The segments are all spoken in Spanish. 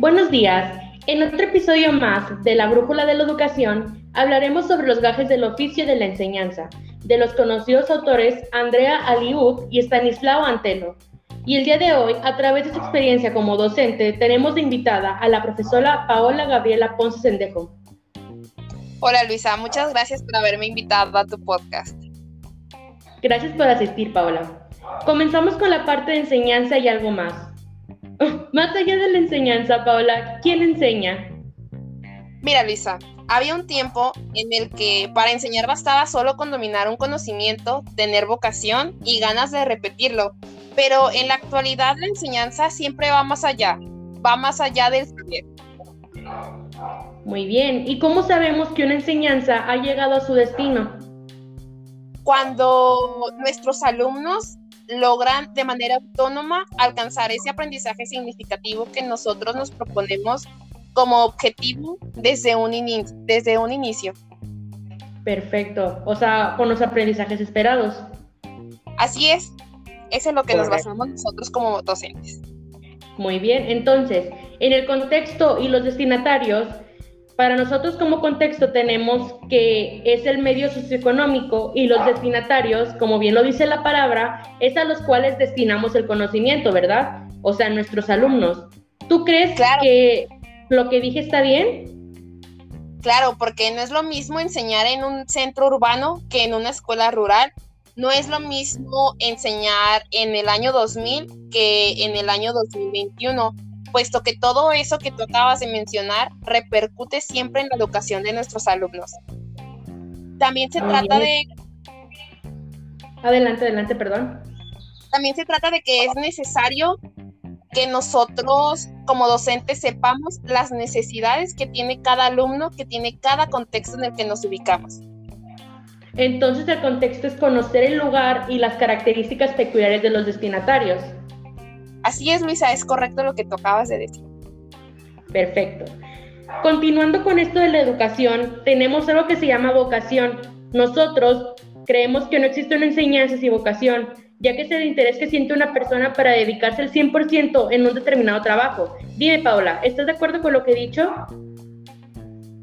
Buenos días. En otro episodio más de La Brújula de la Educación hablaremos sobre los gajes del oficio de la enseñanza, de los conocidos autores Andrea Aliud y Stanislao Antelo. Y el día de hoy, a través de su experiencia como docente, tenemos de invitada a la profesora Paola Gabriela Ponce Sendejo. Hola Luisa, muchas gracias por haberme invitado a tu podcast. Gracias por asistir, Paola. Comenzamos con la parte de enseñanza y algo más. Más allá de la enseñanza, Paola, ¿quién enseña? Mira, Luisa, había un tiempo en el que para enseñar bastaba solo con dominar un conocimiento, tener vocación y ganas de repetirlo. Pero en la actualidad la enseñanza siempre va más allá, va más allá del saber. Muy bien, ¿y cómo sabemos que una enseñanza ha llegado a su destino? Cuando nuestros alumnos logran de manera autónoma alcanzar ese aprendizaje significativo que nosotros nos proponemos como objetivo desde un, desde un inicio. Perfecto, o sea, con los aprendizajes esperados. Así es, eso es lo que nos basamos nosotros como docentes. Muy bien, entonces, en el contexto y los destinatarios, para nosotros como contexto tenemos que es el medio socioeconómico y los destinatarios, como bien lo dice la palabra, es a los cuales destinamos el conocimiento, ¿verdad? O sea, nuestros alumnos. ¿Tú crees que lo que dije está bien? Claro, porque no es lo mismo enseñar en un centro urbano que en una escuela rural. No es lo mismo enseñar en el año 2000 que en el año 2021 puesto que todo eso que tú acabas de mencionar repercute siempre en la educación de nuestros alumnos. También se trata de... Adelante, adelante, perdón. También se trata de que es necesario que nosotros como docentes sepamos las necesidades que tiene cada alumno, que tiene cada contexto en el que nos ubicamos. Entonces el contexto es conocer el lugar y las características peculiares de los destinatarios. Así es, Luisa, es correcto lo que tú acabas de decir. Perfecto. Continuando con esto de la educación, tenemos algo que se llama vocación. Nosotros creemos que no existe una enseñanza sin vocación, ya que es el interés que siente una persona para dedicarse al 100% en un determinado trabajo. Dime, Paula, ¿estás de acuerdo con lo que he dicho?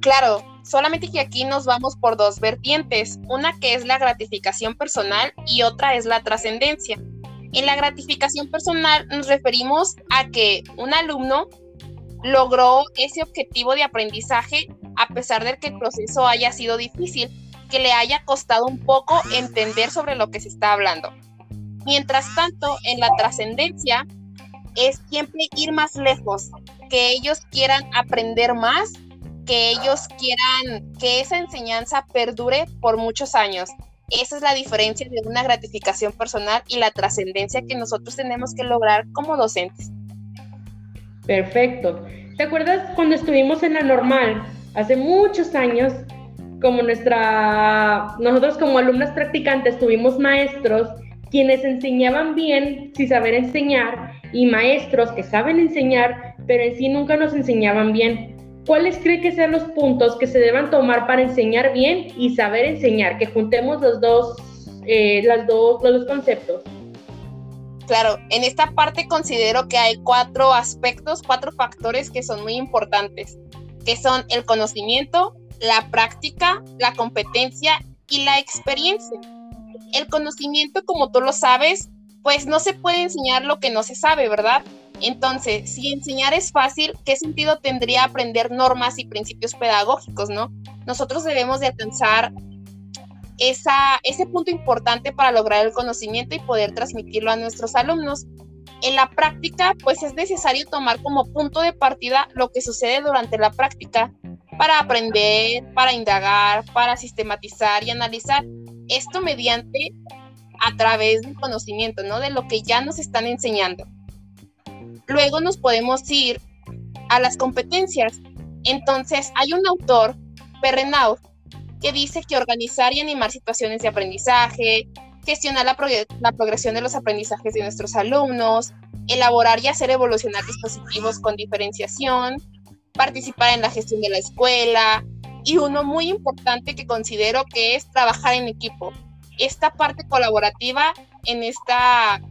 Claro, solamente que aquí nos vamos por dos vertientes, una que es la gratificación personal y otra es la trascendencia. En la gratificación personal nos referimos a que un alumno logró ese objetivo de aprendizaje a pesar de que el proceso haya sido difícil, que le haya costado un poco entender sobre lo que se está hablando. Mientras tanto, en la trascendencia es siempre ir más lejos, que ellos quieran aprender más, que ellos quieran que esa enseñanza perdure por muchos años. Esa es la diferencia de una gratificación personal y la trascendencia que nosotros tenemos que lograr como docentes. Perfecto. ¿Te acuerdas cuando estuvimos en la normal hace muchos años? Como nuestra, nosotros como alumnas practicantes tuvimos maestros quienes enseñaban bien sin saber enseñar y maestros que saben enseñar, pero en sí nunca nos enseñaban bien. ¿Cuáles cree que sean los puntos que se deban tomar para enseñar bien y saber enseñar? Que juntemos los dos, eh, dos, los dos conceptos. Claro, en esta parte considero que hay cuatro aspectos, cuatro factores que son muy importantes, que son el conocimiento, la práctica, la competencia y la experiencia. El conocimiento, como tú lo sabes, pues no se puede enseñar lo que no se sabe, ¿verdad? Entonces, si enseñar es fácil, ¿qué sentido tendría aprender normas y principios pedagógicos, no? Nosotros debemos de alcanzar ese punto importante para lograr el conocimiento y poder transmitirlo a nuestros alumnos. En la práctica, pues es necesario tomar como punto de partida lo que sucede durante la práctica para aprender, para indagar, para sistematizar y analizar. Esto mediante a través del conocimiento, ¿no? De lo que ya nos están enseñando. Luego nos podemos ir a las competencias. Entonces, hay un autor, Perrenaud, que dice que organizar y animar situaciones de aprendizaje, gestionar la, la, progresión de los aprendizajes de nuestros alumnos, elaborar y hacer evolucionar dispositivos con diferenciación, participar en la gestión de la escuela y uno muy importante que considero que es trabajar en equipo. Esta parte colaborativa en esta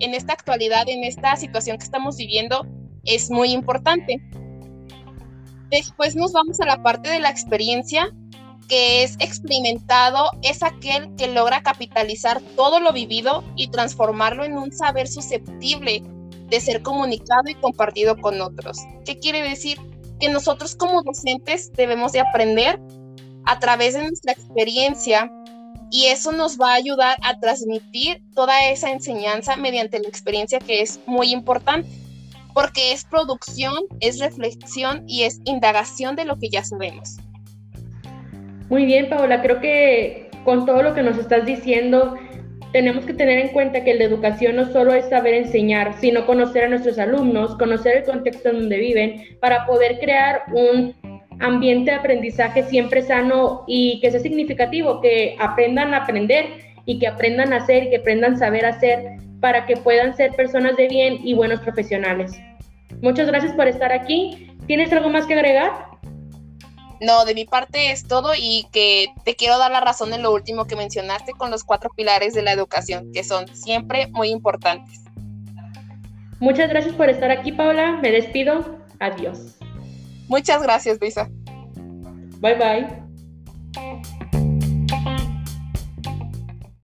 en esta actualidad, en esta situación que estamos viviendo, es muy importante. Después nos vamos a la parte de la experiencia, que es experimentado, es aquel que logra capitalizar todo lo vivido y transformarlo en un saber susceptible de ser comunicado y compartido con otros. ¿Qué quiere decir? Que nosotros como docentes debemos de aprender a través de nuestra experiencia y eso nos va a ayudar a transmitir toda esa enseñanza mediante la experiencia que es muy importante, porque es producción, es reflexión y es indagación de lo que ya sabemos. Muy bien, Paola, creo que con todo lo que nos estás diciendo, tenemos que tener en cuenta que la educación no solo es saber enseñar, sino conocer a nuestros alumnos, conocer el contexto en donde viven, para poder crear un ambiente de aprendizaje siempre sano y que sea significativo, que aprendan a aprender y que aprendan a hacer y que aprendan a saber hacer para que puedan ser personas de bien y buenos profesionales. Muchas gracias por estar aquí. ¿Tienes algo más que agregar? No, de mi parte es todo y que te quiero dar la razón en lo último que mencionaste con los cuatro pilares de la educación, que son siempre muy importantes. Muchas gracias por estar aquí, Paula. Me despido. Adiós. Muchas gracias, Luisa. Bye bye.